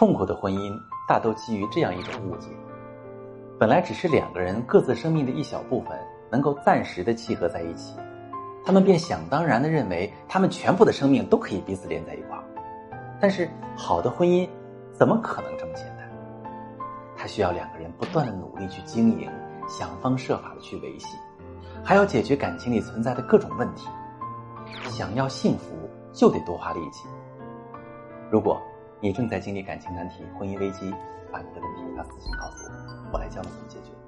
痛苦的婚姻大都基于这样一种误解：本来只是两个人各自生命的一小部分，能够暂时的契合在一起，他们便想当然的认为他们全部的生命都可以彼此连在一块儿。但是，好的婚姻怎么可能这么简单？它需要两个人不断的努力去经营，想方设法的去维系，还要解决感情里存在的各种问题。想要幸福，就得多花力气。如果你正在经历感情难题、婚姻危机，把你的问题发私信告诉我，我来教你怎么解决。